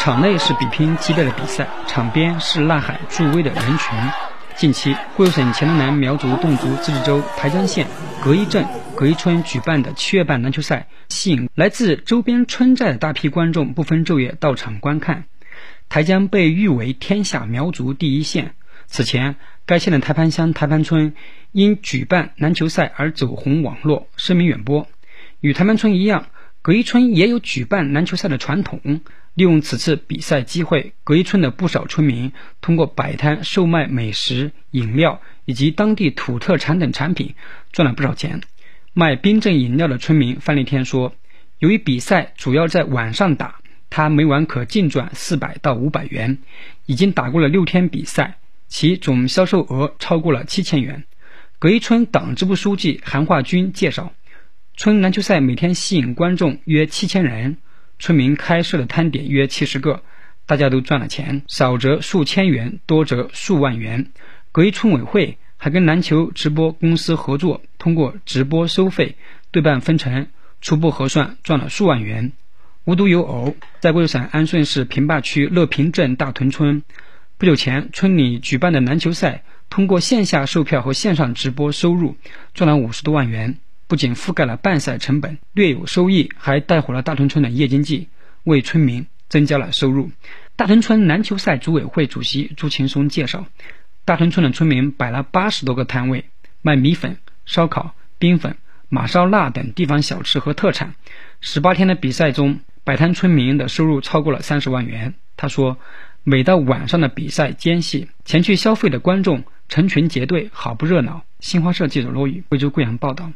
场内是比拼激烈的比赛，场边是呐喊助威的人群。近期，贵州省黔东南苗族侗族自治州台江县葛一镇葛一村举办的七月半篮球赛，吸引来自周边村寨的大批观众不分昼夜到场观看。台江被誉为天下苗族第一县。此前，该县的台盘乡台盘村因举办篮球赛而走红网络，声名远播。与台盘村一样，葛一村也有举办篮球赛的传统。利用此次比赛机会，葛一村的不少村民通过摆摊售卖美食、饮料以及当地土特产等产品，赚了不少钱。卖冰镇饮料的村民范立天说：“由于比赛主要在晚上打，他每晚可净赚四百到五百元，已经打过了六天比赛，其总销售额超过了七千元。”葛一村党支部书记韩化军介绍，村篮球赛每天吸引观众约七千人。村民开设的摊点约七十个，大家都赚了钱，少则数千元，多则数万元。葛一村委会还跟篮球直播公司合作，通过直播收费对半分成，初步核算赚了数万元。无独有偶，在贵州省安顺市平坝区乐平镇大屯村，不久前村里举办的篮球赛，通过线下售票和线上直播收入赚了五十多万元。不仅覆盖了办赛成本，略有收益，还带火了大屯村的夜经济，为村民增加了收入。大屯村篮球赛组委会主席朱勤松介绍，大屯村的村民摆了八十多个摊位，卖米粉、烧烤、冰粉、马烧腊等地方小吃和特产。十八天的比赛中，摆摊村民的收入超过了三十万元。他说，每到晚上的比赛间隙，前去消费的观众成群结队，好不热闹。新华社记者罗宇，贵州贵阳报道。